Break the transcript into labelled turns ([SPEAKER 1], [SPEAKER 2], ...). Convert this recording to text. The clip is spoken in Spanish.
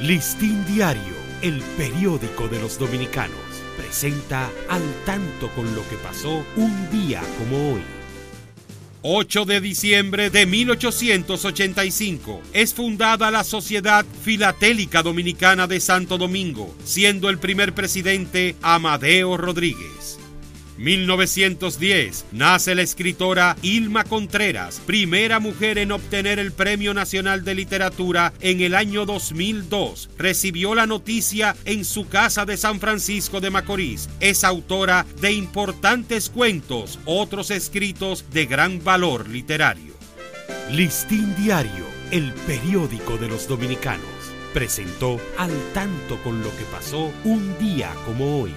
[SPEAKER 1] Listín Diario, el periódico de los dominicanos, presenta al tanto con lo que pasó un día como hoy. 8 de diciembre de 1885 es fundada la Sociedad Filatélica Dominicana de Santo Domingo, siendo el primer presidente Amadeo Rodríguez. 1910 nace la escritora Ilma Contreras, primera mujer en obtener el Premio Nacional de Literatura en el año 2002. Recibió la noticia en su casa de San Francisco de Macorís. Es autora de importantes cuentos, otros escritos de gran valor literario. Listín Diario, el periódico de los dominicanos, presentó al tanto con lo que pasó un día como hoy.